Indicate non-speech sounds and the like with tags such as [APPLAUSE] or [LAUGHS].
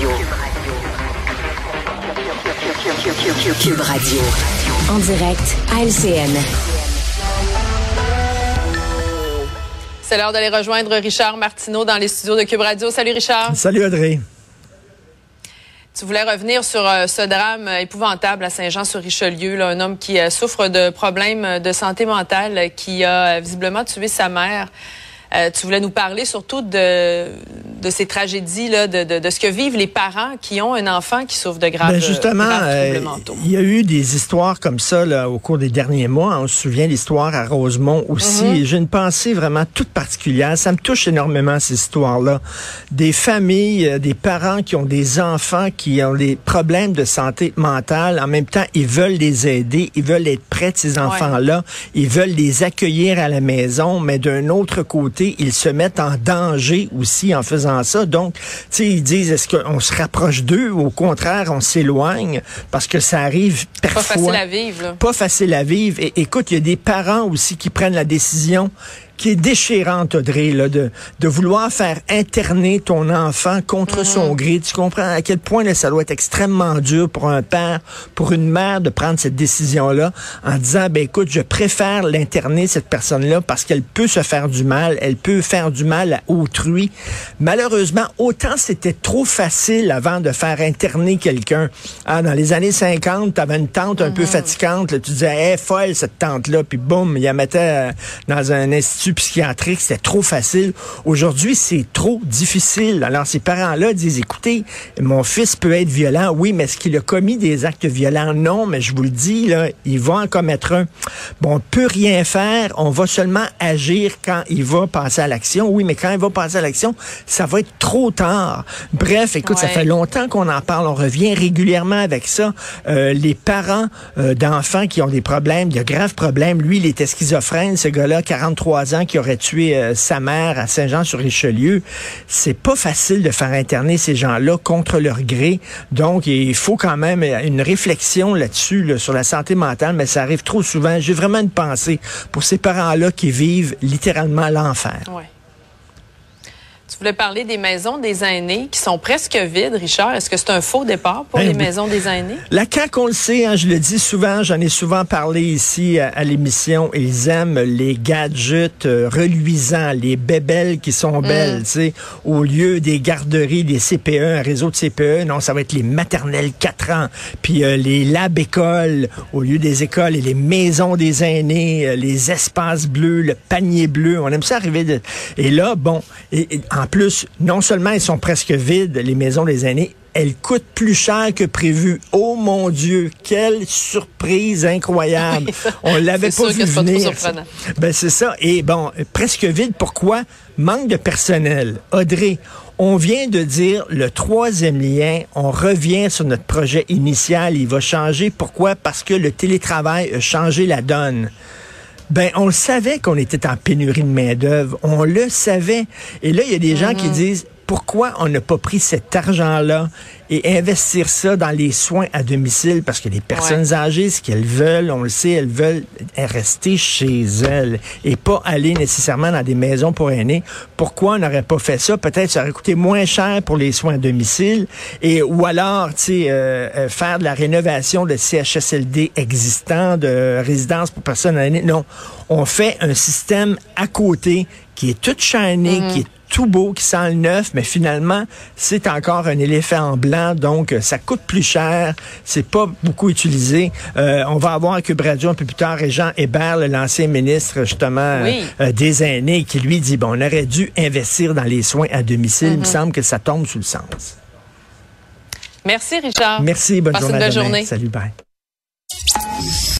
Cube Radio. En direct à LCN. C'est l'heure d'aller rejoindre Richard Martineau dans les studios de Cube Radio. Salut Richard. Salut Audrey. Tu voulais revenir sur euh, ce drame épouvantable à Saint-Jean-sur-Richelieu, un homme qui euh, souffre de problèmes de santé mentale, qui a euh, visiblement tué sa mère. tu voulais nous parler surtout de, de ces tragédies là, de, de, de, ce que vivent les parents qui ont un enfant qui souffre de graves, ben justement, euh, il y a eu des histoires comme ça là, au cours des derniers mois. On se souvient l'histoire à Rosemont aussi. Mhm. J'ai une pensée vraiment toute particulière. Ça me touche énormément ces histoires-là. Des familles, euh, des parents qui ont des enfants qui ont des problèmes de santé mentale. En même temps, ils veulent les aider, ils veulent être près de ces enfants-là, ils veulent les accueillir à la maison, mais d'un autre côté, ils se mettent en danger aussi en faisant ça. Donc, tu sais, ils disent, est-ce qu'on se rapproche d'eux? Ou au contraire, on s'éloigne parce que ça arrive parfois. Pas facile à vivre. Pas facile à vivre. Et écoute, il y a des parents aussi qui prennent la décision qui est déchirante, Audrey, là, de, de vouloir faire interner ton enfant contre mhm. son gré. Tu comprends à quel point là, ça doit être extrêmement dur pour un père, pour une mère de prendre cette décision-là en disant, ben écoute, je préfère l'interner, cette personne-là, parce qu'elle peut se faire du mal, elle peut faire du mal à autrui. Malheureusement, autant c'était trop facile avant de faire interner quelqu'un. Ah, dans les années 50, tu avais une tante un peu mhm. fatigante, là, tu disais, hey, folle cette tante-là, puis boum, il la mettait euh, dans un institut psychiatrique, c'était trop facile. Aujourd'hui, c'est trop difficile. Alors, ces parents-là disent, écoutez, mon fils peut être violent, oui, mais est-ce qu'il a commis des actes violents? Non, mais je vous le dis, là, il va en commettre un. Bon, on peut rien faire, on va seulement agir quand il va passer à l'action. Oui, mais quand il va passer à l'action, ça va être trop tard. Bref, écoute, ça fait longtemps qu'on en parle, on revient régulièrement avec ça. Euh, les parents euh, d'enfants qui ont des problèmes, de graves problèmes, lui, il était schizophrène, ce gars-là, 43 ans, qui aurait tué euh, sa mère à Saint-Jean-sur-Richelieu. C'est pas facile de faire interner ces gens-là contre leur gré. Donc, il faut quand même une réflexion là-dessus, sur la santé mentale, mais ça arrive trop souvent. J'ai vraiment une pensée pour ces parents-là qui vivent littéralement l'enfer. Voulais parler des maisons des aînés qui sont presque vides, Richard. Est-ce que c'est un faux départ pour ben les maisons des aînés? La CAQ, on le sait, hein, je le dis souvent, j'en ai souvent parlé ici à, l'émission, ils aiment les gadgets euh, reluisants, les bébelles qui sont mm. belles, tu sais, au lieu des garderies, des CPE, un réseau de CPE, non, ça va être les maternelles 4 ans, puis euh, les lab écoles au lieu des écoles et les maisons des aînés, euh, les espaces bleus, le panier bleu, on aime ça arriver de... Et là, bon, et, en plus, non seulement ils sont presque vides, les maisons des aînés, elles coûtent plus cher que prévu. Oh mon Dieu, quelle surprise incroyable. [LAUGHS] On l'avait pas vu venir. Ben c'est ça. Et bon, presque vide. Pourquoi? Manque de personnel. Audrey, on vient de dire le troisième lien, on revient sur notre projet initial, il va changer. Pourquoi? Parce que le télétravail a changé la donne. Ben, on le savait qu'on était en pénurie de main-d'œuvre. On le savait. Et là, il y a des gens qui mm-hmm. disent pourquoi on n'a pas pris cet argent-là et investir ça dans les soins à domicile? Parce que les personnes âgées, ce qu'elles veulent, on le sait, elles veulent rester chez elles et pas aller nécessairement dans des maisons pour aînés. Pourquoi on n'aurait pas fait ça? Peut-être ça aurait coûté moins cher pour les soins à domicile et ou alors, tu sais, euh, euh, faire de la rénovation de CHSLD existants, de résidences pour personnes aînées. Non, on fait un système à côté qui est tout shiny, mm-hmm. qui est tout beau, qui sent le neuf, mais finalement, c'est encore un éléphant en blanc, donc ça coûte plus cher, c'est pas beaucoup utilisé. Euh, on va avoir à Cube Radio un peu plus tard Jean Hébert, l'ancien ministre justement euh, des aînés, qui lui dit, bon, on aurait dû investir dans les soins à domicile. Il me mm-hmm. semble que ça tombe sous le sens. Merci Richard. Merci, bonne journée. Une belle journée. Salut, bye.